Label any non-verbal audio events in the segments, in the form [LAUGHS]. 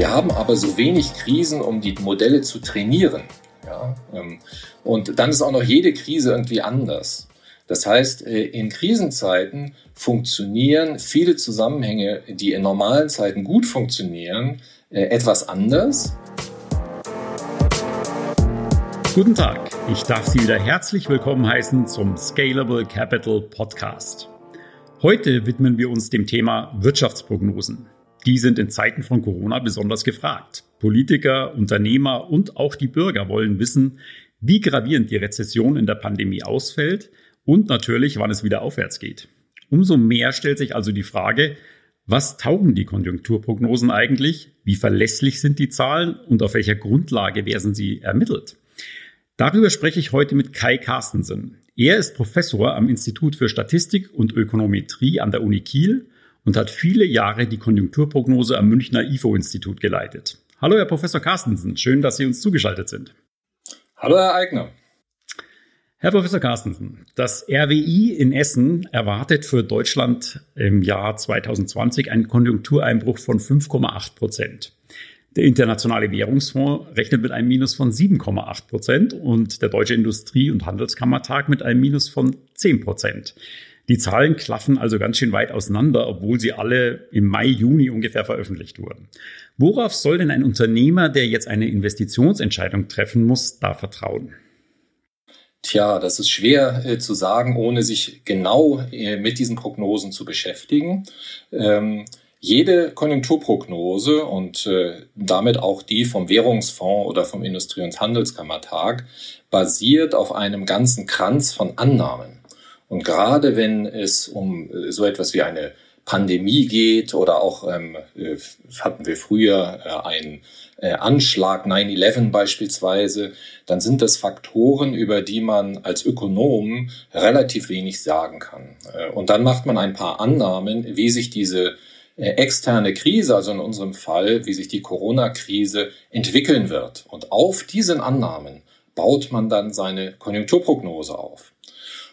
Wir haben aber so wenig Krisen, um die Modelle zu trainieren. Ja? Ähm, und dann ist auch noch jede Krise irgendwie anders. Das heißt, äh, in Krisenzeiten funktionieren viele Zusammenhänge, die in normalen Zeiten gut funktionieren, äh, etwas anders. Guten Tag, ich darf Sie wieder herzlich willkommen heißen zum Scalable Capital Podcast. Heute widmen wir uns dem Thema Wirtschaftsprognosen. Die sind in Zeiten von Corona besonders gefragt. Politiker, Unternehmer und auch die Bürger wollen wissen, wie gravierend die Rezession in der Pandemie ausfällt und natürlich, wann es wieder aufwärts geht. Umso mehr stellt sich also die Frage, was taugen die Konjunkturprognosen eigentlich? Wie verlässlich sind die Zahlen und auf welcher Grundlage werden sie ermittelt? Darüber spreche ich heute mit Kai Carstensen. Er ist Professor am Institut für Statistik und Ökonometrie an der Uni Kiel und hat viele Jahre die Konjunkturprognose am Münchner IFO-Institut geleitet. Hallo, Herr Professor Carstensen. Schön, dass Sie uns zugeschaltet sind. Hallo, Herr Eigner. Herr Professor Carstensen, das RWI in Essen erwartet für Deutschland im Jahr 2020 einen Konjunktureinbruch von 5,8 Prozent. Der Internationale Währungsfonds rechnet mit einem Minus von 7,8 Prozent und der Deutsche Industrie- und Handelskammertag mit einem Minus von 10 Prozent. Die Zahlen klaffen also ganz schön weit auseinander, obwohl sie alle im Mai, Juni ungefähr veröffentlicht wurden. Worauf soll denn ein Unternehmer, der jetzt eine Investitionsentscheidung treffen muss, da vertrauen? Tja, das ist schwer äh, zu sagen, ohne sich genau äh, mit diesen Prognosen zu beschäftigen. Ähm, jede Konjunkturprognose und äh, damit auch die vom Währungsfonds oder vom Industrie- und Handelskammertag basiert auf einem ganzen Kranz von Annahmen. Und gerade wenn es um äh, so etwas wie eine Pandemie geht oder auch ähm, äh, hatten wir früher äh, einen äh, Anschlag 9-11 beispielsweise, dann sind das Faktoren, über die man als Ökonom relativ wenig sagen kann. Äh, und dann macht man ein paar Annahmen, wie sich diese äh, externe Krise, also in unserem Fall, wie sich die Corona-Krise entwickeln wird. Und auf diesen Annahmen baut man dann seine Konjunkturprognose auf.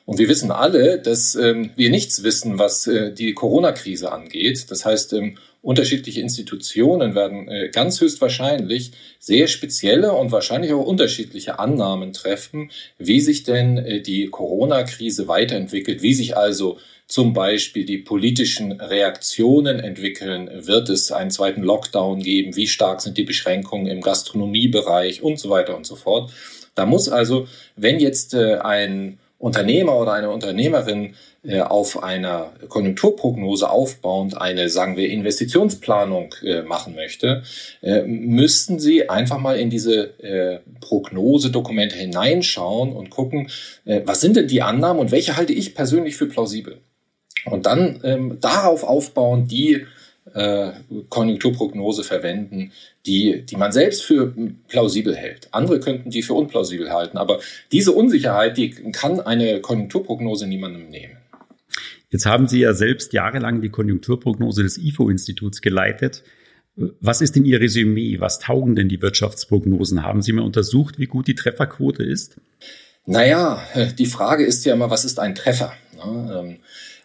Und wir wissen alle, dass ähm, wir nichts wissen, was äh, die Corona-Krise angeht. Das heißt, ähm, unterschiedliche Institutionen werden äh, ganz höchstwahrscheinlich sehr spezielle und wahrscheinlich auch unterschiedliche Annahmen treffen, wie sich denn äh, die Corona-Krise weiterentwickelt, wie sich also zum Beispiel die politischen Reaktionen entwickeln. Wird es einen zweiten Lockdown geben? Wie stark sind die Beschränkungen im Gastronomiebereich und so weiter und so fort? Da muss also, wenn jetzt äh, ein Unternehmer oder eine Unternehmerin äh, auf einer Konjunkturprognose aufbauend eine, sagen wir, Investitionsplanung äh, machen möchte, äh, müssten Sie einfach mal in diese äh, Prognosedokumente hineinschauen und gucken, äh, was sind denn die Annahmen und welche halte ich persönlich für plausibel. Und dann ähm, darauf aufbauen, die äh, Konjunkturprognose verwenden, die, die man selbst für plausibel hält. Andere könnten die für unplausibel halten, aber diese Unsicherheit, die kann eine Konjunkturprognose niemandem nehmen. Jetzt haben Sie ja selbst jahrelang die Konjunkturprognose des IFO-Instituts geleitet. Was ist denn Ihr Resümee? Was taugen denn die Wirtschaftsprognosen? Haben Sie mal untersucht, wie gut die Trefferquote ist? Naja, die Frage ist ja immer, was ist ein Treffer? Ähm,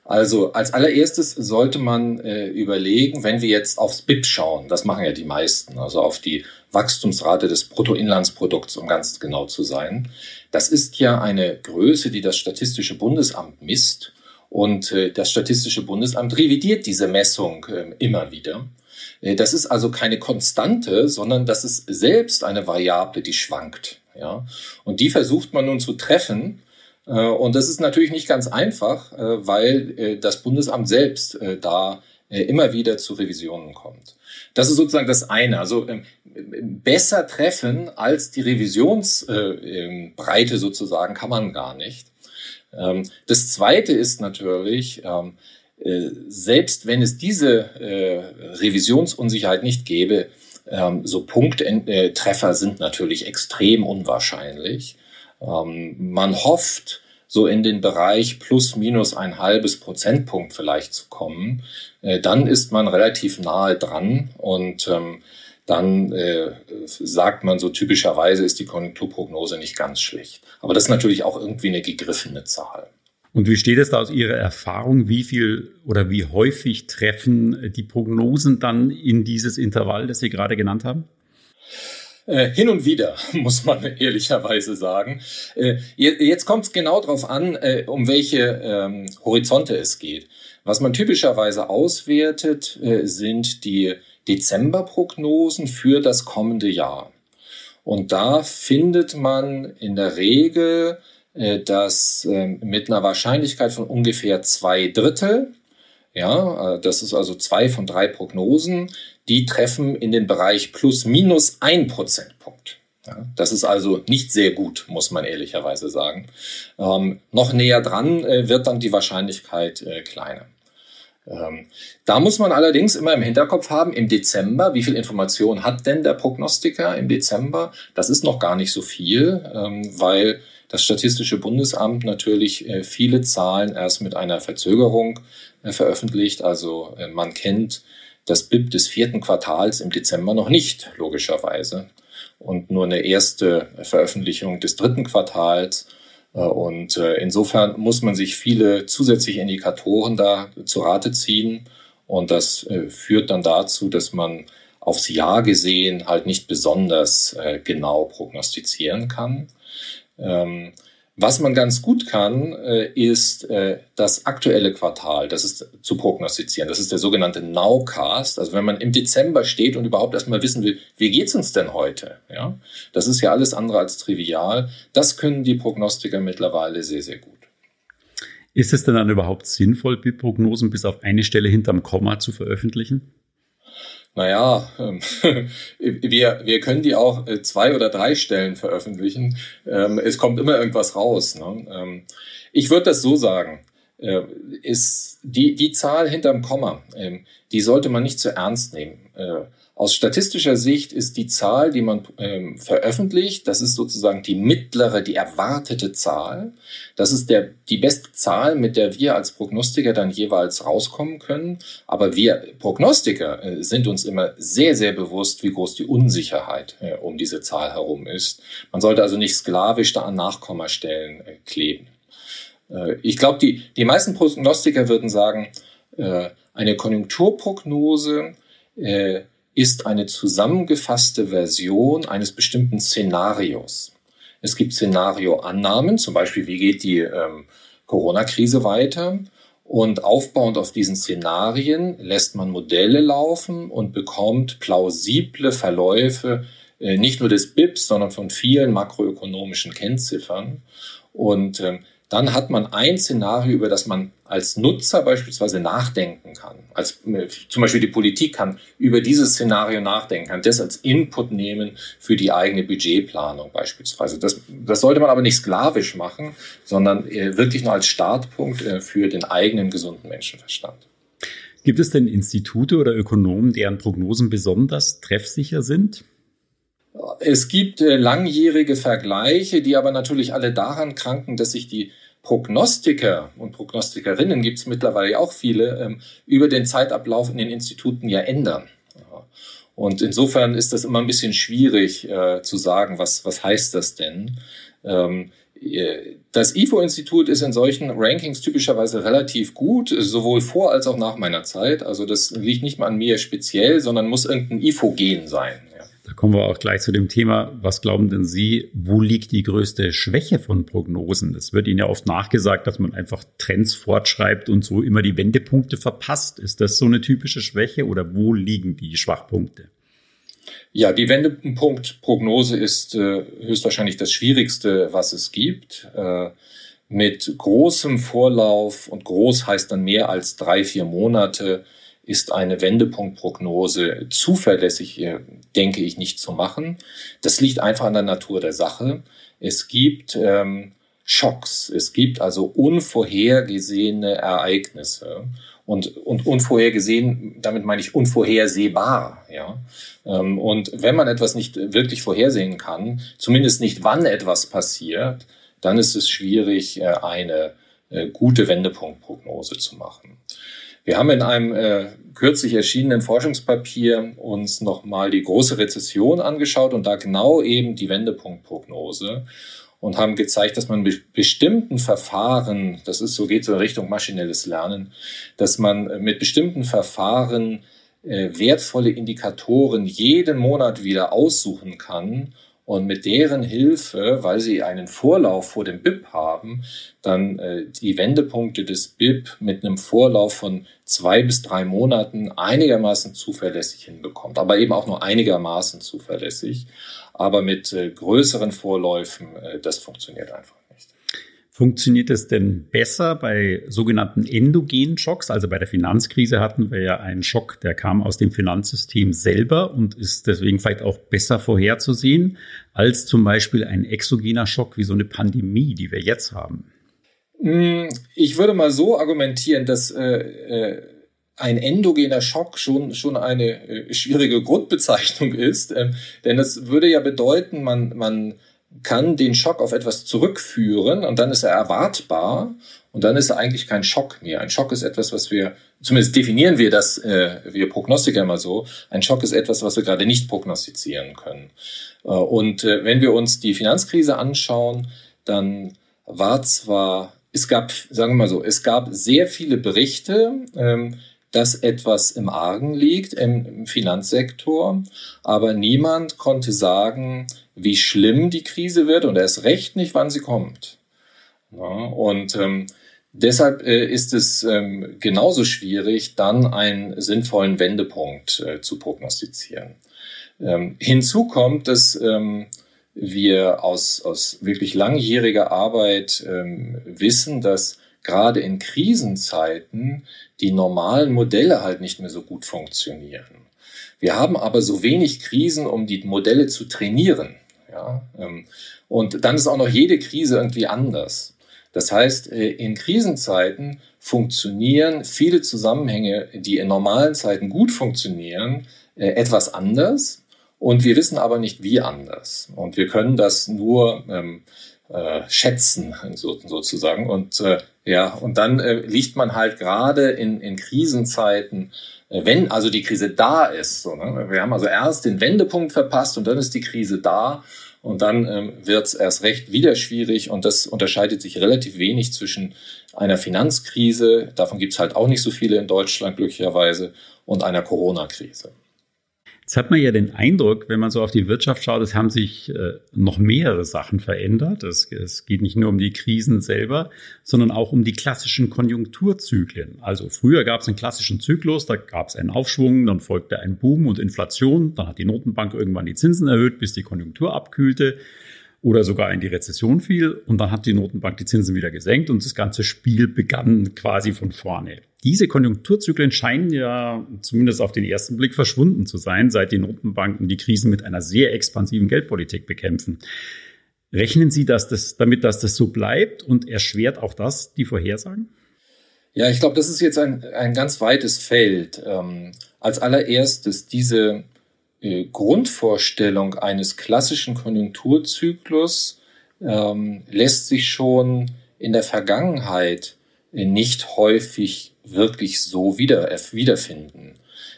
also als allererstes sollte man äh, überlegen, wenn wir jetzt aufs BIP schauen, das machen ja die meisten, also auf die Wachstumsrate des Bruttoinlandsprodukts, um ganz genau zu sein. Das ist ja eine Größe, die das Statistische Bundesamt misst. Und äh, das Statistische Bundesamt revidiert diese Messung äh, immer wieder. Äh, das ist also keine Konstante, sondern das ist selbst eine Variable, die schwankt. Ja? Und die versucht man nun zu treffen und das ist natürlich nicht ganz einfach, äh, weil äh, das Bundesamt selbst da immer wieder zu Revisionen kommt. Das ist sozusagen das eine. Also ähm, besser treffen als die Revisionsbreite sozusagen kann man gar nicht. Ähm, das zweite ist natürlich, ähm, selbst wenn es diese Revisionsunsicherheit nicht gäbe, so Punkttreffer sind natürlich extrem unwahrscheinlich. Ähm, man hofft, so in den Bereich plus minus ein halbes Prozentpunkt vielleicht zu kommen, äh, dann ist man relativ nahe dran und ähm, dann äh, sagt man so typischerweise ist die Konjunkturprognose nicht ganz schlecht. Aber das ist natürlich auch irgendwie eine gegriffene Zahl. Und wie steht es da aus Ihrer Erfahrung? Wie viel oder wie häufig treffen die Prognosen dann in dieses Intervall, das Sie gerade genannt haben? Äh, hin und wieder, [LAUGHS] muss man ehrlicherweise sagen. Äh, jetzt kommt es genau darauf an, äh, um welche ähm, Horizonte es geht. Was man typischerweise auswertet, äh, sind die Dezemberprognosen für das kommende Jahr. Und da findet man in der Regel, äh, dass ähm, mit einer Wahrscheinlichkeit von ungefähr zwei Drittel, ja, äh, das ist also zwei von drei Prognosen, die treffen in den Bereich plus minus ein Prozentpunkt. Ja, das ist also nicht sehr gut, muss man ehrlicherweise sagen. Ähm, noch näher dran äh, wird dann die Wahrscheinlichkeit äh, kleiner. Ähm, da muss man allerdings immer im Hinterkopf haben, im Dezember, wie viel Information hat denn der Prognostiker im Dezember? Das ist noch gar nicht so viel, ähm, weil das Statistische Bundesamt natürlich äh, viele Zahlen erst mit einer Verzögerung äh, veröffentlicht. Also äh, man kennt das BIP des vierten Quartals im Dezember noch nicht, logischerweise. Und nur eine erste Veröffentlichung des dritten Quartals. Und insofern muss man sich viele zusätzliche Indikatoren da zu Rate ziehen. Und das führt dann dazu, dass man aufs Jahr gesehen halt nicht besonders genau prognostizieren kann. Ähm, was man ganz gut kann, äh, ist äh, das aktuelle Quartal, das ist zu prognostizieren. Das ist der sogenannte Nowcast. Also wenn man im Dezember steht und überhaupt erstmal wissen will, wie geht's uns denn heute? Ja, das ist ja alles andere als trivial. Das können die Prognostiker mittlerweile sehr, sehr gut. Ist es denn dann überhaupt sinnvoll, Prognosen bis auf eine Stelle hinterm Komma zu veröffentlichen? Naja, ähm, [LAUGHS] wir, wir können die auch äh, zwei oder drei Stellen veröffentlichen. Ähm, es kommt immer irgendwas raus. Ne? Ähm, ich würde das so sagen. Äh, ist die, die Zahl hinterm Komma, die sollte man nicht zu ernst nehmen. Äh, aus statistischer Sicht ist die Zahl, die man ähm, veröffentlicht, das ist sozusagen die mittlere, die erwartete Zahl. Das ist der, die beste Zahl, mit der wir als Prognostiker dann jeweils rauskommen können. Aber wir Prognostiker äh, sind uns immer sehr, sehr bewusst, wie groß die Unsicherheit äh, um diese Zahl herum ist. Man sollte also nicht sklavisch da an Nachkommastellen äh, kleben. Äh, ich glaube, die, die meisten Prognostiker würden sagen, äh, eine Konjunkturprognose äh, ist eine zusammengefasste Version eines bestimmten Szenarios. Es gibt Szenarioannahmen, zum Beispiel, wie geht die ähm, Corona-Krise weiter? Und aufbauend auf diesen Szenarien lässt man Modelle laufen und bekommt plausible Verläufe äh, nicht nur des BIPs, sondern von vielen makroökonomischen Kennziffern. Und ähm, dann hat man ein Szenario, über das man als Nutzer beispielsweise nachdenken kann. Als, zum Beispiel die Politik kann über dieses Szenario nachdenken, kann das als Input nehmen für die eigene Budgetplanung beispielsweise. Das, das sollte man aber nicht sklavisch machen, sondern äh, wirklich nur als Startpunkt äh, für den eigenen gesunden Menschenverstand. Gibt es denn Institute oder Ökonomen, deren Prognosen besonders treffsicher sind? Es gibt äh, langjährige Vergleiche, die aber natürlich alle daran kranken, dass sich die Prognostiker und Prognostikerinnen gibt es mittlerweile auch viele, ähm, über den Zeitablauf in den Instituten ja ändern. Und insofern ist das immer ein bisschen schwierig äh, zu sagen, was, was heißt das denn? Ähm, äh, das IFO-Institut ist in solchen Rankings typischerweise relativ gut, sowohl vor als auch nach meiner Zeit. Also das liegt nicht mal an mir speziell, sondern muss irgendein IFO-Gen sein. Da kommen wir auch gleich zu dem Thema, was glauben denn Sie, wo liegt die größte Schwäche von Prognosen? Es wird Ihnen ja oft nachgesagt, dass man einfach Trends fortschreibt und so immer die Wendepunkte verpasst. Ist das so eine typische Schwäche oder wo liegen die Schwachpunkte? Ja, die Wendepunktprognose ist äh, höchstwahrscheinlich das Schwierigste, was es gibt. Äh, mit großem Vorlauf und groß heißt dann mehr als drei, vier Monate ist eine Wendepunktprognose zuverlässig, äh, denke ich, nicht zu machen. Das liegt einfach an der Natur der Sache. Es gibt ähm, Schocks, es gibt also unvorhergesehene Ereignisse. Und, und unvorhergesehen, damit meine ich unvorhersehbar. Ja? Ähm, und wenn man etwas nicht wirklich vorhersehen kann, zumindest nicht wann etwas passiert, dann ist es schwierig, äh, eine äh, gute Wendepunktprognose zu machen. Wir haben in einem äh, kürzlich erschienenen Forschungspapier uns nochmal die große Rezession angeschaut und da genau eben die Wendepunktprognose. und haben gezeigt, dass man mit bestimmten Verfahren, das ist so geht so in Richtung maschinelles Lernen, dass man mit bestimmten Verfahren äh, wertvolle Indikatoren jeden Monat wieder aussuchen kann und mit deren Hilfe, weil sie einen Vorlauf vor dem BIP haben, dann äh, die Wendepunkte des BIP mit einem Vorlauf von zwei bis drei Monaten einigermaßen zuverlässig hinbekommt, aber eben auch nur einigermaßen zuverlässig. Aber mit äh, größeren Vorläufen, äh, das funktioniert einfach. Funktioniert es denn besser bei sogenannten endogenen Schocks? Also bei der Finanzkrise hatten wir ja einen Schock, der kam aus dem Finanzsystem selber und ist deswegen vielleicht auch besser vorherzusehen als zum Beispiel ein exogener Schock wie so eine Pandemie, die wir jetzt haben. Hm, ich würde mal so argumentieren, dass äh, äh, ein endogener Schock schon, schon eine äh, schwierige Grundbezeichnung ist, ähm, denn das würde ja bedeuten, man, man kann den Schock auf etwas zurückführen und dann ist er erwartbar und dann ist er eigentlich kein Schock mehr. Ein Schock ist etwas, was wir, zumindest definieren wir das, äh, wir Prognostiker immer so, ein Schock ist etwas, was wir gerade nicht prognostizieren können. Äh, und äh, wenn wir uns die Finanzkrise anschauen, dann war zwar, es gab, sagen wir mal so, es gab sehr viele Berichte, ähm, dass etwas im Argen liegt im Finanzsektor, aber niemand konnte sagen, wie schlimm die Krise wird und erst recht nicht, wann sie kommt. Ja, und ähm, deshalb äh, ist es ähm, genauso schwierig, dann einen sinnvollen Wendepunkt äh, zu prognostizieren. Ähm, hinzu kommt, dass ähm, wir aus, aus wirklich langjähriger Arbeit ähm, wissen, dass gerade in Krisenzeiten die normalen Modelle halt nicht mehr so gut funktionieren. Wir haben aber so wenig Krisen, um die Modelle zu trainieren. Ja? Ähm, und dann ist auch noch jede Krise irgendwie anders. Das heißt, äh, in Krisenzeiten funktionieren viele Zusammenhänge, die in normalen Zeiten gut funktionieren, äh, etwas anders. Und wir wissen aber nicht, wie anders. Und wir können das nur ähm, äh, schätzen, so, sozusagen. Und äh, ja, und dann äh, liegt man halt gerade in, in Krisenzeiten, wenn also die Krise da ist. So, ne? Wir haben also erst den Wendepunkt verpasst und dann ist die Krise da. Und dann ähm, wird es erst recht wieder schwierig und das unterscheidet sich relativ wenig zwischen einer Finanzkrise, davon gibt es halt auch nicht so viele in Deutschland glücklicherweise, und einer Corona-Krise. Jetzt hat man ja den Eindruck, wenn man so auf die Wirtschaft schaut, es haben sich äh, noch mehrere Sachen verändert. Es, es, geht nicht nur um die Krisen selber, sondern auch um die klassischen Konjunkturzyklen. Also früher gab es einen klassischen Zyklus, da gab es einen Aufschwung, dann folgte ein Boom und Inflation, dann hat die Notenbank irgendwann die Zinsen erhöht, bis die Konjunktur abkühlte oder sogar in die Rezession fiel. Und dann hat die Notenbank die Zinsen wieder gesenkt und das ganze Spiel begann quasi von vorne. Diese Konjunkturzyklen scheinen ja zumindest auf den ersten Blick verschwunden zu sein, seit die Notenbanken die Krisen mit einer sehr expansiven Geldpolitik bekämpfen. Rechnen Sie dass das, damit, dass das so bleibt und erschwert auch das die Vorhersagen? Ja, ich glaube, das ist jetzt ein, ein ganz weites Feld. Ähm, als allererstes diese äh, Grundvorstellung eines klassischen Konjunkturzyklus ähm, lässt sich schon in der Vergangenheit nicht häufig wirklich so wieder, äh, wiederfinden.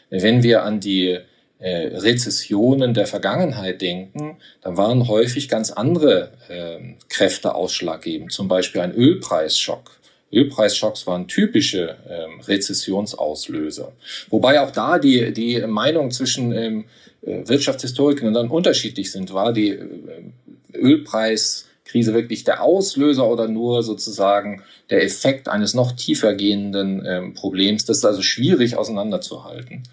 Wenn wir an die äh, Rezessionen der Vergangenheit denken, dann waren häufig ganz andere äh, Kräfte ausschlaggebend, zum Beispiel ein Ölpreisschock. Ölpreisschocks waren typische ähm, Rezessionsauslöser. Wobei auch da die, die Meinung zwischen ähm, äh, Wirtschaftshistorikern dann unterschiedlich sind. War die äh, Ölpreiskrise wirklich der Auslöser oder nur sozusagen der Effekt eines noch tiefer gehenden ähm, Problems? Das ist also schwierig auseinanderzuhalten.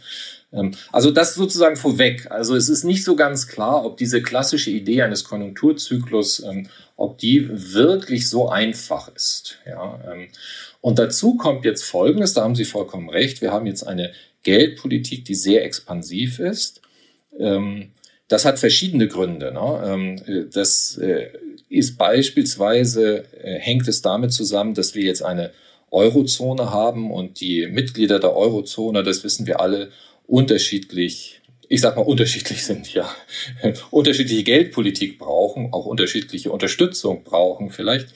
Ähm, also das sozusagen vorweg. Also es ist nicht so ganz klar, ob diese klassische Idee eines Konjunkturzyklus, ähm, ob die wirklich so einfach ist. Ähm, und dazu kommt jetzt Folgendes, da haben Sie vollkommen recht. Wir haben jetzt eine Geldpolitik, die sehr expansiv ist. Das hat verschiedene Gründe. Ne? Ähm, das äh, ist beispielsweise, äh, hängt es damit zusammen, dass wir jetzt eine Eurozone haben und die Mitglieder der Eurozone, das wissen wir alle, unterschiedlich, ich sag mal unterschiedlich [LAUGHS] sind, ja, unterschiedliche Geldpolitik brauchen, auch unterschiedliche Unterstützung brauchen vielleicht.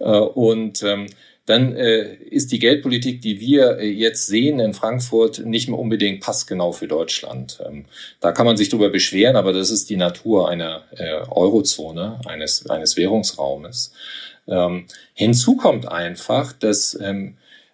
Äh, und ähm, dann äh, ist die Geldpolitik, die wir äh, jetzt sehen in Frankfurt, nicht mehr unbedingt passgenau für Deutschland. Ähm, da kann man sich darüber beschweren, aber das ist die Natur einer Eurozone, eines, eines Währungsraumes. Ähm, hinzu kommt einfach, dass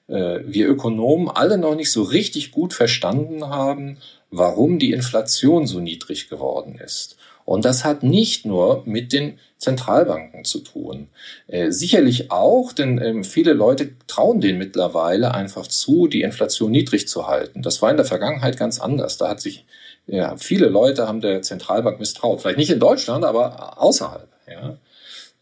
äh, wir Ökonomen alle noch nicht so richtig gut verstanden haben, warum die Inflation so niedrig geworden ist. Und das hat nicht nur mit den Zentralbanken zu tun. Äh, sicherlich auch, denn ähm, viele Leute trauen denen mittlerweile einfach zu, die Inflation niedrig zu halten. Das war in der Vergangenheit ganz anders. Da hat sich, ja, viele Leute haben der Zentralbank misstraut. Vielleicht nicht in Deutschland, aber außerhalb. Ja.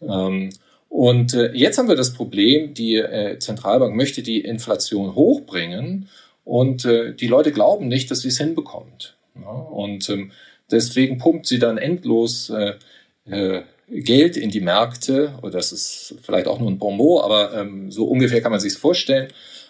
Ähm, und äh, jetzt haben wir das Problem, die äh, Zentralbank möchte die Inflation hochbringen und äh, die Leute glauben nicht, dass sie es hinbekommt. Und ähm, Deswegen pumpt sie dann endlos Geld in die Märkte. Das ist vielleicht auch nur ein Bonbon, aber ähm, so ungefähr kann man sich vorstellen.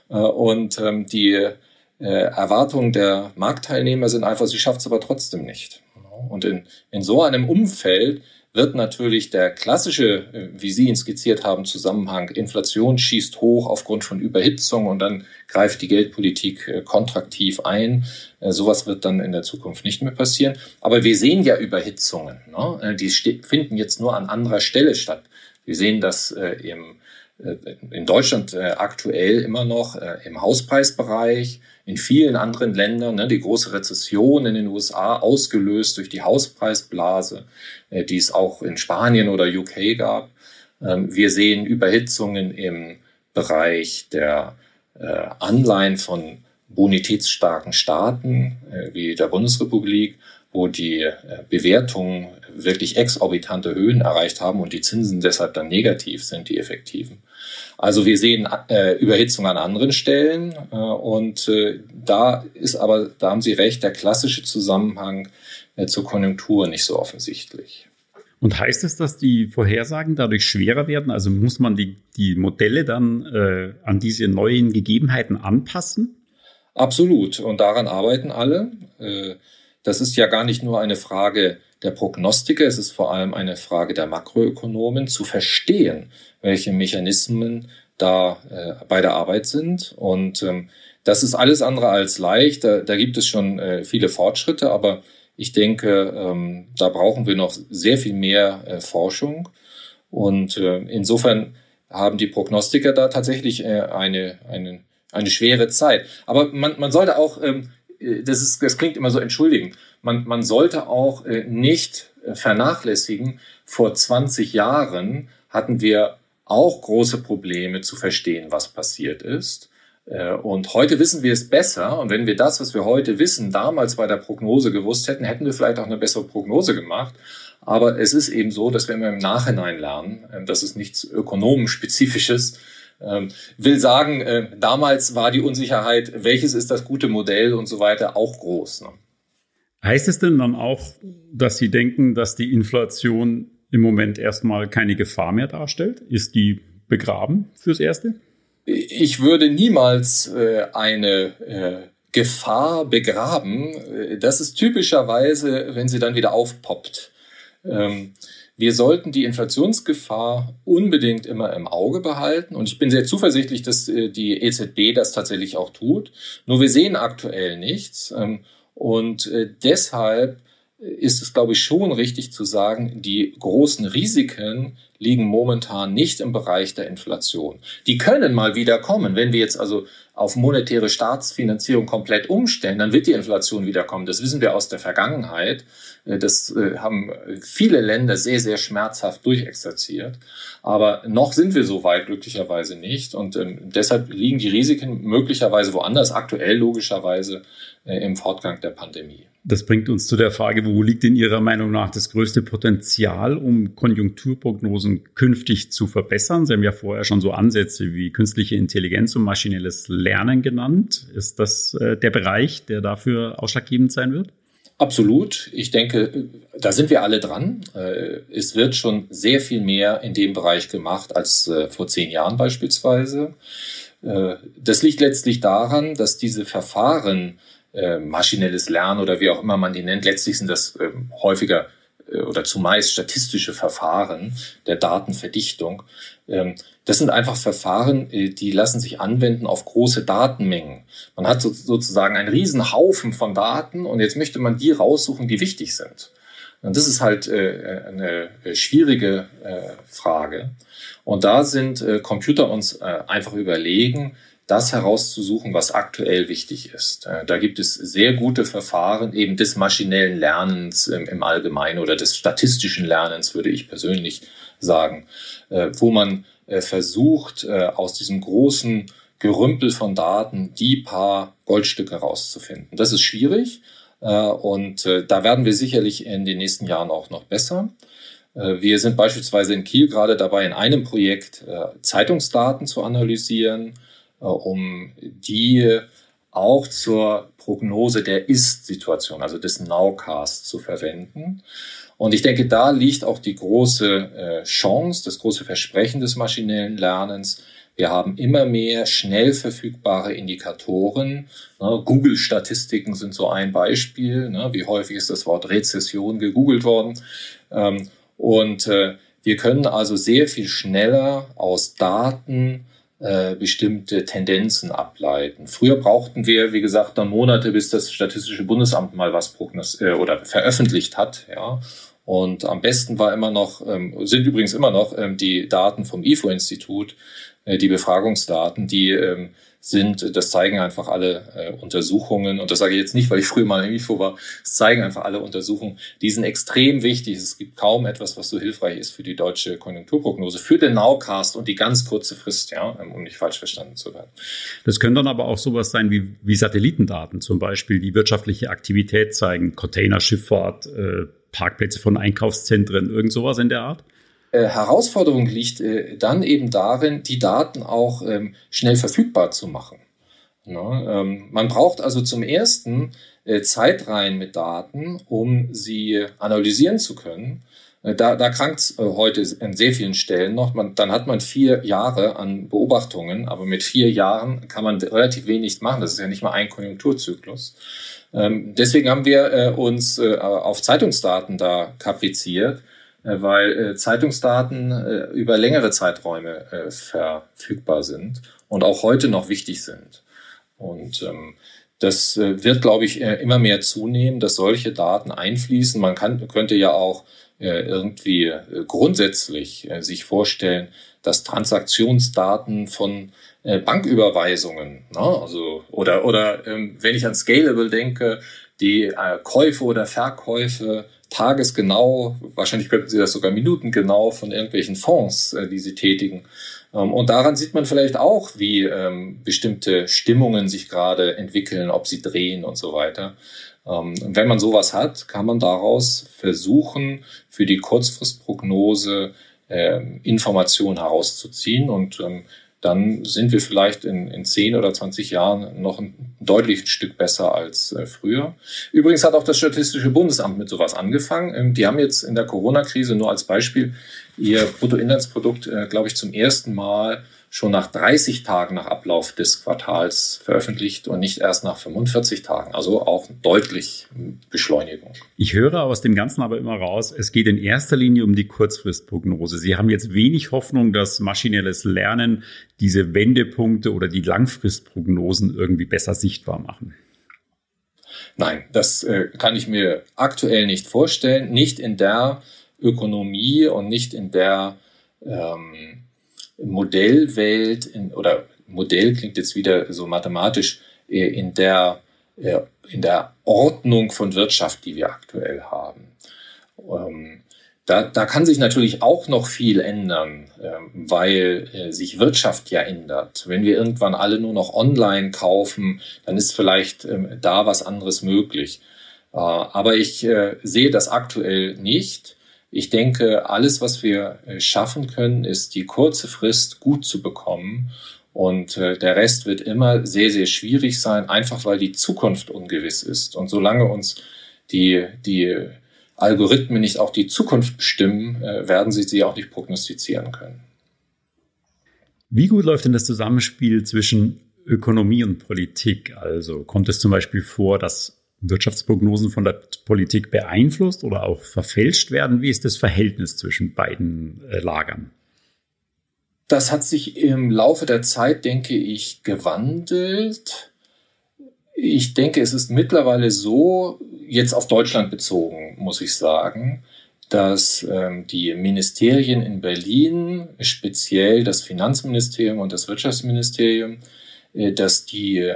Äh, und ähm, die Erwartungen der Marktteilnehmer sind einfach, sie schafft es aber trotzdem nicht. Und in, in so einem Umfeld wird natürlich der klassische, äh, wie Sie ihn skizziert haben, Zusammenhang, Inflation schießt hoch aufgrund von Überhitzung und dann greift die Geldpolitik äh, kontraktiv ein. Äh, sowas wird dann in der Zukunft nicht mehr passieren. Aber wir sehen ja Überhitzungen. Ne? Die finden jetzt nur an anderer Stelle statt. Wir sehen das im in Deutschland aktuell immer noch im Hauspreisbereich, in vielen anderen Ländern, ne, die große Rezession in den USA ausgelöst durch die Hauspreisblase, äh, die es auch in Spanien oder UK gab. Ähm, wir sehen Überhitzungen im Bereich der äh, Anleihen von bonitätsstarken Staaten äh, wie der Bundesrepublik, wo die äh, Bewertungen wirklich exorbitante Höhen erreicht haben und die Zinsen deshalb dann negativ sind, die effektiven. Also wir sehen äh, Überhitzung an anderen Stellen äh, und äh, da ist aber, da haben Sie recht, der klassische Zusammenhang äh, zur Konjunktur nicht so offensichtlich. Und heißt es, dass die Vorhersagen dadurch schwerer werden? Also muss man die, die Modelle dann äh, an diese neuen Gegebenheiten anpassen? Absolut. Und daran arbeiten alle. Äh, das ist ja gar nicht nur eine Frage der Prognostiker, es ist vor allem eine Frage der Makroökonomen, zu verstehen, welche Mechanismen da äh, bei der Arbeit sind. Und ähm, das ist alles andere als leicht. Da, da gibt es schon äh, viele Fortschritte, aber ich denke, ähm, da brauchen wir noch sehr viel mehr äh, Forschung. Und äh, insofern haben die Prognostiker da tatsächlich äh, eine, eine, eine schwere Zeit. Aber man, man sollte auch, ähm, äh, das, ist, das klingt immer so entschuldigend, man, man sollte auch äh, nicht äh, vernachlässigen, vor 20 Jahren hatten wir auch große Probleme zu verstehen, was passiert ist. Äh, und heute wissen wir es besser. Und wenn wir das, was wir heute wissen, damals bei der Prognose gewusst hätten, hätten wir vielleicht auch eine bessere Prognose gemacht. Aber es ist eben so, dass wir im Nachhinein lernen. Das ist nichts ökonomenspezifisches. Ähm, will sagen, äh, damals war die Unsicherheit, welches ist das gute Modell und so weiter, auch groß. Ne? Heißt es denn dann auch, dass Sie denken, dass die Inflation im Moment erstmal keine Gefahr mehr darstellt? Ist die begraben fürs Erste? Ich würde niemals äh, eine äh, Gefahr begraben. Das ist typischerweise, wenn sie dann wieder aufpoppt. Ähm, wir sollten die Inflationsgefahr unbedingt immer im Auge behalten. Und ich bin sehr zuversichtlich, dass äh, die EZB das tatsächlich auch tut. Nur wir sehen aktuell nichts. Ähm, und äh, deshalb ist es, glaube ich, schon richtig zu sagen, die großen Risiken liegen momentan nicht im Bereich der Inflation. Die können mal wieder kommen. Wenn wir jetzt also auf monetäre Staatsfinanzierung komplett umstellen, dann wird die Inflation wiederkommen. Das wissen wir aus der Vergangenheit. Äh, das äh, haben viele Länder sehr, sehr schmerzhaft durchexerziert. Aber noch sind wir so weit glücklicherweise nicht. Und ähm, deshalb liegen die Risiken möglicherweise woanders, aktuell logischerweise äh, im Fortgang der Pandemie. Das bringt uns zu der Frage, wo liegt in Ihrer Meinung nach das größte Potenzial, um Konjunkturprognosen künftig zu verbessern? Sie haben ja vorher schon so Ansätze wie künstliche Intelligenz und maschinelles Lernen genannt. Ist das äh, der Bereich, der dafür ausschlaggebend sein wird? Absolut. Ich denke, da sind wir alle dran. Äh, es wird schon sehr viel mehr in dem Bereich gemacht als äh, vor zehn Jahren beispielsweise. Das liegt letztlich daran, dass diese Verfahren äh, maschinelles Lernen oder wie auch immer man die nennt. Letztlich sind das äh, häufiger oder zumeist statistische Verfahren der Datenverdichtung. Ähm, das sind einfach Verfahren, äh, die lassen sich anwenden auf große Datenmengen. Man hat so, sozusagen einen riesen Haufen von Daten und jetzt möchte man die raussuchen, die wichtig sind. Und das ist halt äh, eine schwierige äh, Frage. Und da sind äh, Computer uns äh, einfach überlegen, das herauszusuchen, was aktuell wichtig ist. Äh, da gibt es sehr gute Verfahren eben des maschinellen Lernens im Allgemeinen oder des statistischen Lernens, würde ich persönlich sagen, äh, wo man äh, versucht, aus diesem großen Gerümpel von Daten die paar Goldstücke rauszufinden. Das ist schwierig und da werden wir sicherlich in den nächsten Jahren auch noch besser. Wir sind beispielsweise in Kiel gerade dabei, in einem Projekt Zeitungsdaten zu analysieren um die auch zur Prognose der Ist-Situation, also des Nowcast zu verwenden. Und ich denke, da liegt auch die große äh, Chance, das große Versprechen des maschinellen Lernens. Wir haben immer mehr schnell verfügbare Indikatoren. Ne, Google-Statistiken sind so ein Beispiel. Ne, wie häufig ist das Wort Rezession gegoogelt worden? Ähm, und äh, wir können also sehr viel schneller aus Daten äh, bestimmte Tendenzen ableiten. Früher brauchten wir, wie gesagt, dann Monate, bis das Statistische Bundesamt mal was prognos äh, oder veröffentlicht hat. Ja. Und am besten war immer noch, ähm, sind übrigens immer noch ähm, die Daten vom IFO-Institut, äh, die Befragungsdaten, die ähm, sind, das zeigen einfach alle äh, Untersuchungen, und das sage ich jetzt nicht, weil ich früher mal im IFO war, es zeigen einfach alle Untersuchungen, die sind extrem wichtig. Es gibt kaum etwas, was so hilfreich ist für die deutsche Konjunkturprognose, für den Nowcast und die ganz kurze Frist, ja, ähm, um nicht falsch verstanden zu werden. Das können dann aber auch sowas sein wie, wie Satellitendaten zum Beispiel, die wirtschaftliche Aktivität zeigen, Containerschifffahrt, äh, Parkplätze von Einkaufszentren, irgend sowas in der Art? Äh, Herausforderung liegt äh, dann eben darin, die Daten auch ähm, schnell verfügbar zu machen. Na, ähm, man braucht also zum ersten äh, Zeitreihen mit Daten, um sie analysieren zu können. Äh, da, da krankt es äh, heute an sehr vielen Stellen noch. Man, dann hat man vier Jahre an Beobachtungen, aber mit vier Jahren kann man relativ wenig machen. Das ist ja nicht mal ein Konjunkturzyklus. Ähm, deswegen haben wir äh, uns äh, auf Zeitungsdaten da kapriziert weil äh, Zeitungsdaten äh, über längere Zeiträume verfügbar sind und auch heute noch wichtig sind. Und ähm, das wird, glaube ich, immer mehr zunehmen, dass solche Daten einfließen. Man kann, könnte ja auch irgendwie grundsätzlich sich vorstellen, dass Transaktionsdaten von Banküberweisungen, ne, also oder oder ähm, wenn ich an Scalable denke, die Käufe oder Verkäufe tagesgenau, wahrscheinlich könnten Sie das sogar minutengenau von irgendwelchen Fonds, äh, die Sie tätigen. Ähm, und daran sieht man vielleicht auch, wie ähm, bestimmte Stimmungen sich gerade entwickeln, ob sie drehen und so weiter. Ähm, wenn man sowas hat, kann man daraus versuchen, für die Kurzfristprognose Informationen herauszuziehen und dann sind wir vielleicht in, in 10 oder 20 Jahren noch ein deutliches Stück besser als äh, früher. Übrigens hat auch das Statistische Bundesamt mit sowas angefangen. Ähm, die haben jetzt in der Corona-Krise nur als Beispiel ihr Bruttoinlandsprodukt, äh, glaube ich, zum ersten Mal schon nach 30 Tagen nach Ablauf des Quartals veröffentlicht und nicht erst nach 45 Tagen. Also auch deutlich Beschleunigung. Ich höre aus dem Ganzen aber immer raus, es geht in erster Linie um die Kurzfristprognose. Sie haben jetzt wenig Hoffnung, dass maschinelles Lernen diese Wendepunkte oder die Langfristprognosen irgendwie besser sichtbar machen. Nein, das äh, kann ich mir aktuell nicht vorstellen. Nicht in der Ökonomie und nicht in der ähm, Modellwelt in, oder Modell klingt jetzt wieder so mathematisch äh, in der äh, in der Ordnung von Wirtschaft, die wir aktuell haben. Ähm, da, da kann sich natürlich auch noch viel ändern, ähm, weil äh, sich Wirtschaft ja ändert. Wenn wir irgendwann alle nur noch online kaufen, dann ist vielleicht ähm, da was anderes möglich. Aber ich sehe das aktuell nicht. Ich denke, alles, was wir äh, schaffen können, ist die kurze Frist gut zu bekommen. Und äh, der Rest wird immer sehr, sehr schwierig sein, einfach weil die Zukunft ungewiss ist. Und solange uns die, die Algorithmen nicht auch die Zukunft bestimmen, äh, werden sie sie auch nicht prognostizieren können. Wie gut läuft denn das Zusammenspiel zwischen Ökonomie und Politik? Also kommt es zum Beispiel vor, dass Wirtschaftsprognosen von der Politik beeinflusst oder auch verfälscht werden? Wie ist das Verhältnis zwischen beiden äh, Lagern? Das hat sich im Laufe der Zeit, denke ich, gewandelt. Ich denke, es ist mittlerweile so, jetzt auf Deutschland bezogen, muss ich sagen, dass ähm, die Ministerien in Berlin, speziell das Finanzministerium und das Wirtschaftsministerium, äh, dass die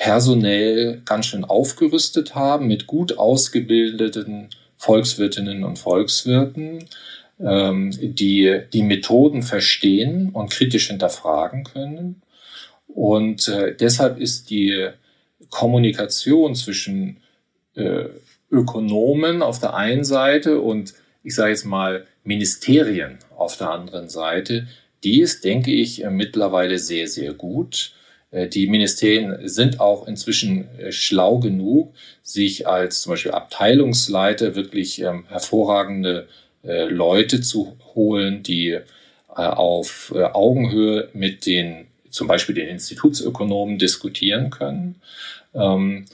personell ganz schön aufgerüstet haben mit gut ausgebildeten Volkswirtinnen und Volkswirten, ähm, die die Methoden verstehen und kritisch hinterfragen können. Und äh, deshalb ist die Kommunikation zwischen äh, Ökonomen auf der einen Seite und ich sage jetzt mal Ministerien auf der anderen Seite, die ist, denke ich, mittlerweile sehr, sehr gut. Äh, die Ministerien sind auch inzwischen äh, schlau genug, sich als zum Beispiel Abteilungsleiter wirklich ähm, hervorragende äh, Leute zu holen, die auf Augenhöhe mit den zum Beispiel den Institutsökonomen diskutieren können. Ähm,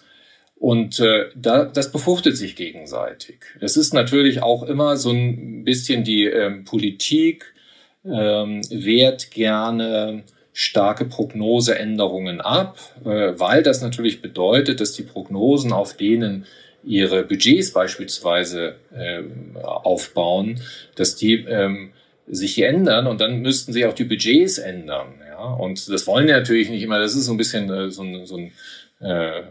und das befruchtet sich gegenseitig. Es ist natürlich auch immer so ein bisschen die ähm, Politik wehrt gerne starke Prognoseänderungen ab, äh, weil das natürlich bedeutet, dass die Prognosen, auf denen ihre Budgets beispielsweise äh, aufbauen, dass die ähm, sich ändern und dann müssten sich auch die Budgets ändern. Und das wollen ja natürlich nicht immer, das ist so ein bisschen äh, so ein, so ein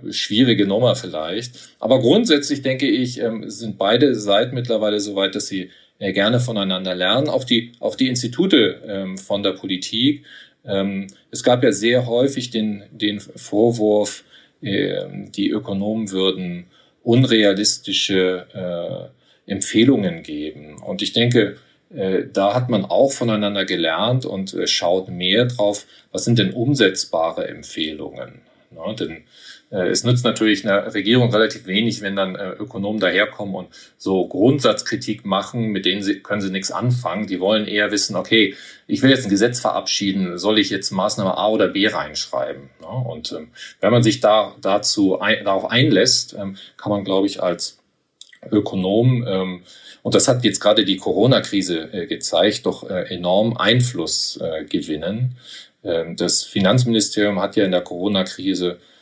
schwierige Nummer vielleicht. Aber grundsätzlich denke ich, ähm, sind beide Seiten mittlerweile so weit, dass sie gerne voneinander lernen. Auch die, auch die Institute ähm, von der Politik ähm, es gab ja sehr häufig den, den Vorwurf, äh, die Ökonomen würden unrealistische äh, Empfehlungen geben. Und ich denke, äh, da hat man auch voneinander gelernt und äh, schaut mehr drauf, was sind denn umsetzbare Empfehlungen. Ne? Denn es nützt natürlich einer Regierung relativ wenig, wenn dann äh, Ökonomen daherkommen und so Grundsatzkritik machen, mit denen sie, können sie nichts anfangen. Die wollen eher wissen, okay, ich will jetzt ein Gesetz verabschieden, soll ich jetzt Maßnahme A oder B reinschreiben? Und ähm, wenn man sich da dazu darauf einlässt, ähm, kann man, glaube ich, als Ökonom ähm, und das hat jetzt gerade die Corona-Krise äh, gezeigt, doch äh, enorm Einfluss äh, gewinnen. Das Finanzministerium hat ja in der Corona-Krise äh,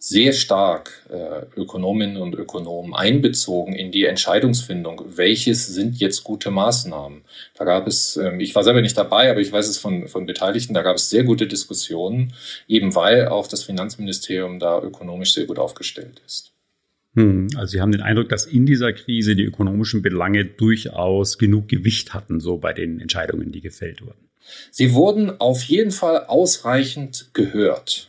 sehr stark äh, Ökonominnen und Ökonomen einbezogen in die Entscheidungsfindung. Welches sind jetzt gute Maßnahmen? Da gab es, ähm, ich war selber nicht dabei, aber ich weiß es von, von Beteiligten, da gab es sehr gute Diskussionen, eben weil auch das Finanzministerium da ökonomisch sehr gut aufgestellt ist. Hm, also Sie haben den Eindruck, dass in dieser Krise die ökonomischen Belange durchaus genug Gewicht hatten, so bei den Entscheidungen, die gefällt wurden. Sie wurden auf jeden Fall ausreichend gehört.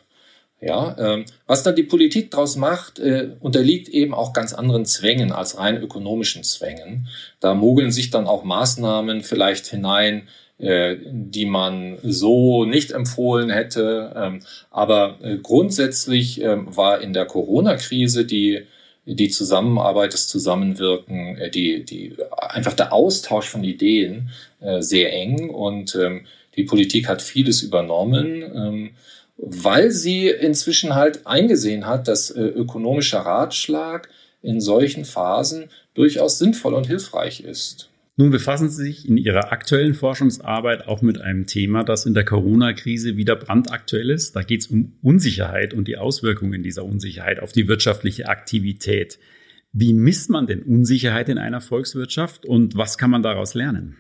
Ja, ähm, was dann die Politik daraus macht, äh, unterliegt eben auch ganz anderen Zwängen als rein ökonomischen Zwängen. Da mogeln sich dann auch Maßnahmen vielleicht hinein, äh, die man so nicht empfohlen hätte. Ähm, aber äh, grundsätzlich äh, war in der Corona-Krise die die Zusammenarbeit, das Zusammenwirken, äh, die, die, einfach der Austausch von Ideen äh, sehr eng und ähm, die Politik hat vieles übernommen. Weil sie inzwischen halt eingesehen hat, dass äh, ökonomischer Ratschlag in solchen Phasen durchaus sinnvoll und hilfreich ist. Nun befassen Sie sich in Ihrer aktuellen Forschungsarbeit auch mit einem Thema, das in der Corona-Krise wieder brandaktuell ist. Da geht es um Unsicherheit und die Auswirkungen dieser Unsicherheit auf die wirtschaftliche Aktivität. Wie misst man denn Unsicherheit in einer Volkswirtschaft und was kann man daraus lernen?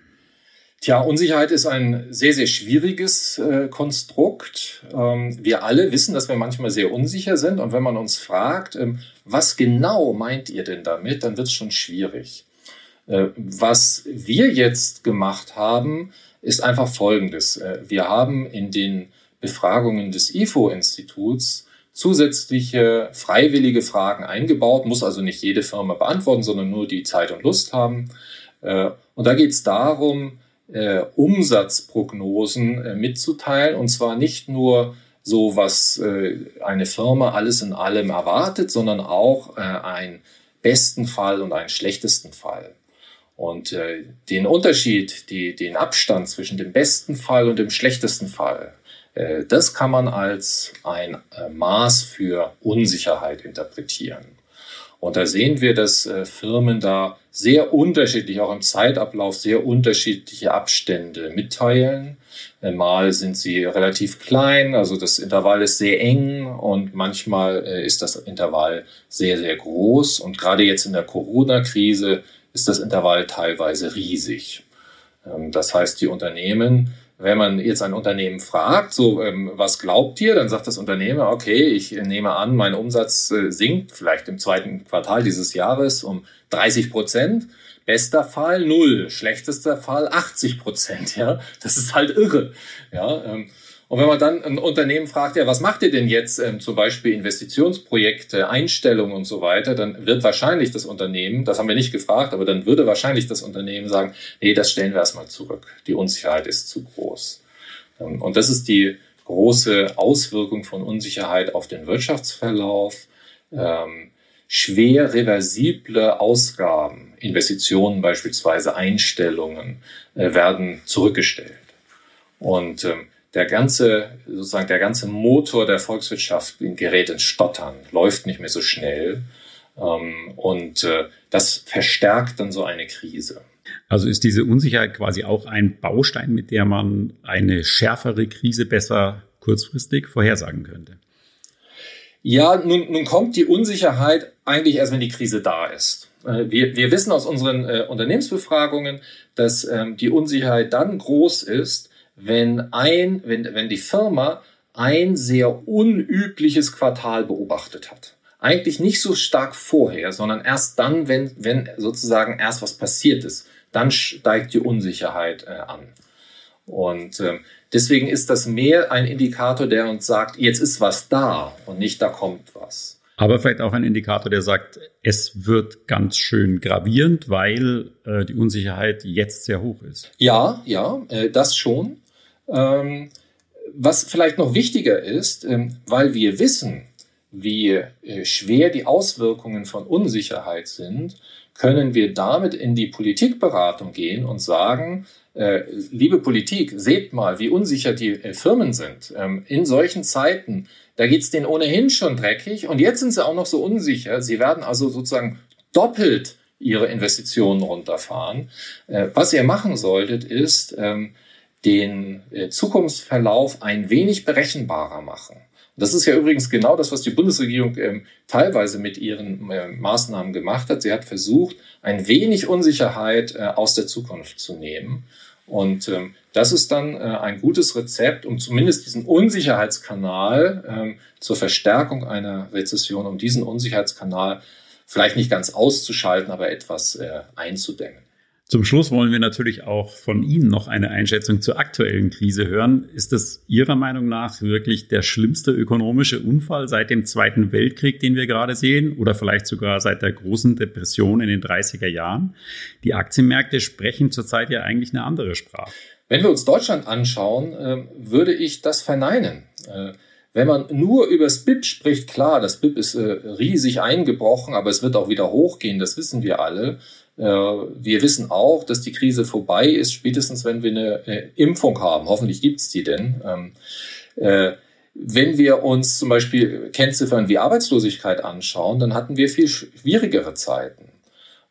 Tja, Unsicherheit ist ein sehr, sehr schwieriges äh, Konstrukt. Ähm, wir alle wissen, dass wir manchmal sehr unsicher sind. Und wenn man uns fragt, ähm, was genau meint ihr denn damit, dann wird es schon schwierig. Äh, was wir jetzt gemacht haben, ist einfach Folgendes. Äh, wir haben in den Befragungen des IFO-Instituts zusätzliche freiwillige Fragen eingebaut, muss also nicht jede Firma beantworten, sondern nur die Zeit und Lust haben. Äh, und da geht es darum, äh, Umsatzprognosen äh, mitzuteilen. Und zwar nicht nur so, was äh, eine Firma alles in allem erwartet, sondern auch äh, einen besten Fall und einen schlechtesten Fall. Und äh, den Unterschied, die, den Abstand zwischen dem besten Fall und dem schlechtesten Fall, Äh, das kann man als ein äh, Maß für Unsicherheit interpretieren. Und da sehen wir, dass äh, Firmen da sehr unterschiedlich, auch im Zeitablauf sehr unterschiedliche Abstände mitteilen. Mal sind sie relativ klein, also das Intervall ist sehr eng und manchmal ist das Intervall sehr, sehr groß. Und gerade jetzt in der Corona-Krise ist das Intervall teilweise riesig. Ähm, das heißt, die Unternehmen wenn man jetzt ein Unternehmen fragt, so ähm, was glaubt ihr, dann sagt das Unternehmen, okay, ich nehme an, mein Umsatz äh, sinkt vielleicht im zweiten Quartal dieses Jahres um 30 Prozent. Bester Fall null, schlechtester Fall 80 Prozent. Ja, das ist halt irre. Ja, ähm, und wenn man dann ein Unternehmen fragt, ja, was macht ihr denn jetzt, ähm, zum Beispiel Investitionsprojekte, Einstellungen und so weiter, dann wird wahrscheinlich das Unternehmen, das haben wir nicht gefragt, aber dann würde wahrscheinlich das Unternehmen sagen, nee, das stellen wir erstmal zurück. Die Unsicherheit ist zu groß. Ähm, und das ist die große Auswirkung von Unsicherheit auf den Wirtschaftsverlauf. Ähm, schwer reversible Ausgaben, Investitionen beispielsweise, Einstellungen äh, werden zurückgestellt. Und ähm, der ganze, sozusagen der ganze Motor der Volkswirtschaft gerät ins Stottern, läuft nicht mehr so schnell. Ähm, und äh, das verstärkt dann so eine Krise. Also ist diese Unsicherheit quasi auch ein Baustein, mit der man eine schärfere Krise besser kurzfristig vorhersagen könnte? Ja, nun, nun kommt die Unsicherheit eigentlich erst, wenn die Krise da ist. Äh, wir, wir wissen aus unseren äh, Unternehmensbefragungen, dass ähm, die Unsicherheit dann groß ist, wenn ein, wenn, wenn die Firma ein sehr unübliches Quartal beobachtet hat. Eigentlich nicht so stark vorher, sondern erst dann, wenn, wenn sozusagen erst was passiert ist. Dann steigt die Unsicherheit äh, an. Und äh, deswegen ist das mehr ein Indikator, der uns sagt, jetzt ist was da und nicht da kommt was. Aber vielleicht auch ein Indikator, der sagt, es wird ganz schön gravierend, weil äh, die Unsicherheit jetzt sehr hoch ist. Ja, ja, äh, das schon. Ähm, was vielleicht noch wichtiger ist, ähm, weil wir wissen, wie äh, schwer die Auswirkungen von Unsicherheit sind, können wir damit in die Politikberatung gehen und sagen, äh, liebe Politik, seht mal, wie unsicher die äh, Firmen sind. Ähm, in solchen Zeiten, da geht's denen ohnehin schon dreckig und jetzt sind sie auch noch so unsicher. Sie werden also sozusagen doppelt ihre Investitionen runterfahren. Äh, was ihr machen solltet, ist, ähm, den äh, Zukunftsverlauf ein wenig berechenbarer machen. Das ist ja übrigens genau das, was die Bundesregierung ähm, teilweise mit ihren äh, Maßnahmen gemacht hat. Sie hat versucht, ein wenig Unsicherheit äh, aus der Zukunft zu nehmen. Und ähm, das ist dann äh, ein gutes Rezept, um zumindest diesen Unsicherheitskanal ähm, zur Verstärkung einer Rezession, um diesen Unsicherheitskanal vielleicht nicht ganz auszuschalten, aber etwas äh, einzudämmen. Zum Schluss wollen wir natürlich auch von Ihnen noch eine Einschätzung zur aktuellen Krise hören. Ist das Ihrer Meinung nach wirklich der schlimmste ökonomische Unfall seit dem Zweiten Weltkrieg, den wir gerade sehen, oder vielleicht sogar seit der großen Depression in den 30er Jahren? Die Aktienmärkte sprechen zurzeit ja eigentlich eine andere Sprache. Wenn wir uns Deutschland anschauen, ähm, würde ich das verneinen. Äh, wenn man nur über das BIP spricht, klar, das BIP ist äh, riesig eingebrochen, aber es wird auch wieder hochgehen, das wissen wir alle. Äh, wir wissen auch, dass die Krise vorbei ist, spätestens wenn wir eine äh, Impfung haben. Hoffentlich gibt's die denn. Ähm, äh, wenn wir uns zum Beispiel Kennziffern wie Arbeitslosigkeit anschauen, dann hatten wir viel schwierigere Zeiten.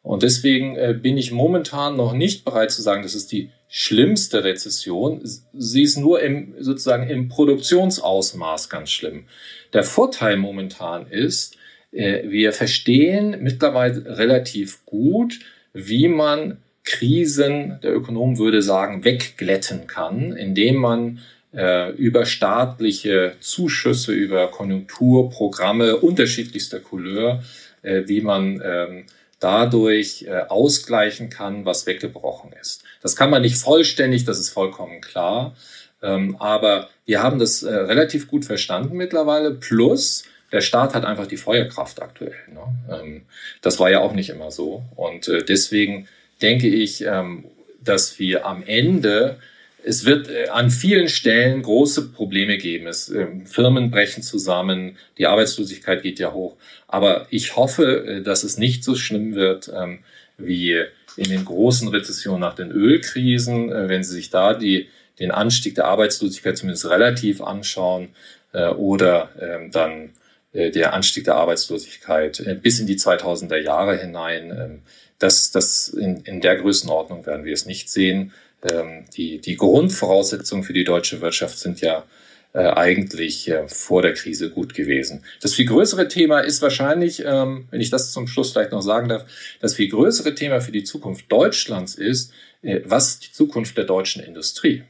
Und deswegen bin ich momentan noch nicht bereit zu sagen, das ist die schlimmste Rezession. Sie ist nur im, sozusagen im Produktionsausmaß ganz schlimm. Der Vorteil momentan ist, wir verstehen mittlerweile relativ gut, wie man Krisen, der Ökonom würde sagen, wegglätten kann, indem man äh, über staatliche Zuschüsse, über Konjunkturprogramme unterschiedlichster Couleur, äh, wie man ähm, dadurch äh, ausgleichen kann, was weggebrochen ist. Das kann man nicht vollständig, das ist vollkommen klar. Ähm, aber wir haben das äh, relativ gut verstanden mittlerweile. Plus, der Staat hat einfach die Feuerkraft aktuell. Ne? Ähm, das war ja auch nicht immer so. Und äh, deswegen denke ich, ähm, dass wir am Ende, es wird äh, an vielen Stellen große Probleme geben. Es, äh, Firmen brechen zusammen, die Arbeitslosigkeit geht ja hoch. Aber ich hoffe, äh, dass es nicht so schlimm wird ähm, wie in den großen Rezessionen nach den Ölkrisen, äh, wenn Sie sich da die den Anstieg der Arbeitslosigkeit zumindest relativ anschauen äh, oder ähm, dann der Anstieg der Arbeitslosigkeit äh, bis in die 2000er Jahre hinein. Ähm, das, das in, in der Größenordnung werden wir es nicht sehen. Ähm, die, die Grundvoraussetzungen für die deutsche Wirtschaft sind ja äh, eigentlich äh, vor der Krise gut gewesen. Das viel größere Thema ist wahrscheinlich, ähm, wenn ich das zum Schluss vielleicht noch sagen darf, das viel größere Thema für die Zukunft Deutschlands ist, äh, was die Zukunft der deutschen Industrie?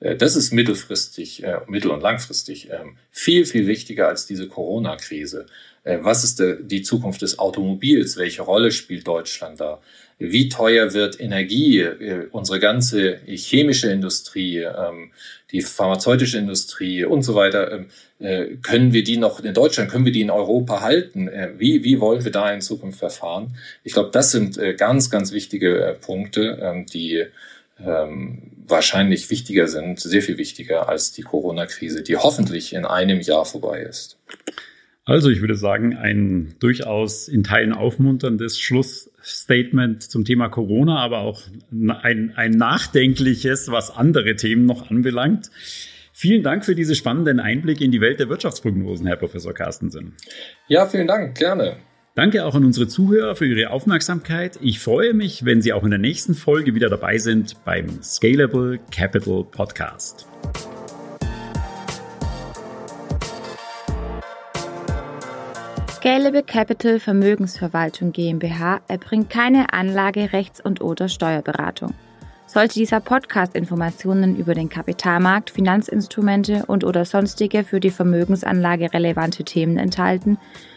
Äh, das ist mittelfristig, äh, mittel- und langfristig ähm, viel, viel wichtiger als diese Corona-Krise. Äh, was ist die Zukunft des Automobils? Welche Rolle spielt Deutschland da? Wie teuer wird Energie? Unsere ganze chemische Industrie, ähm, die pharmazeutische Industrie und so weiter. Ähm, können wir die noch in Deutschland, können wir die in Europa halten? Wie, wie wollen wir da in Zukunft verfahren? Ich glaube, das sind ganz, ganz wichtige Punkte, die ähm, wahrscheinlich wichtiger sind, sehr viel wichtiger als die Corona-Krise, die hoffentlich in einem Jahr vorbei ist. Also ich würde sagen, ein durchaus in Teilen aufmunterndes Schlussstatement zum Thema Corona, aber auch ein, ein nachdenkliches, was andere Themen noch anbelangt. Vielen Dank für diese spannenden Einblicke in die Welt der Wirtschaftsprognosen, Herr Professor Carstensen. Ja, vielen Dank, gerne. Danke auch an unsere Zuhörer für ihre Aufmerksamkeit. Ich freue mich, wenn Sie auch in der nächsten Folge wieder dabei sind beim Scalable Capital Podcast. Scalable Capital Vermögensverwaltung GmbH erbringt keine Anlage-, Rechts- und oder Steuerberatung. Sollte dieser Podcast Informationen über den Kapitalmarkt, Finanzinstrumente und oder sonstige für die Vermögensanlage relevante Themen enthalten,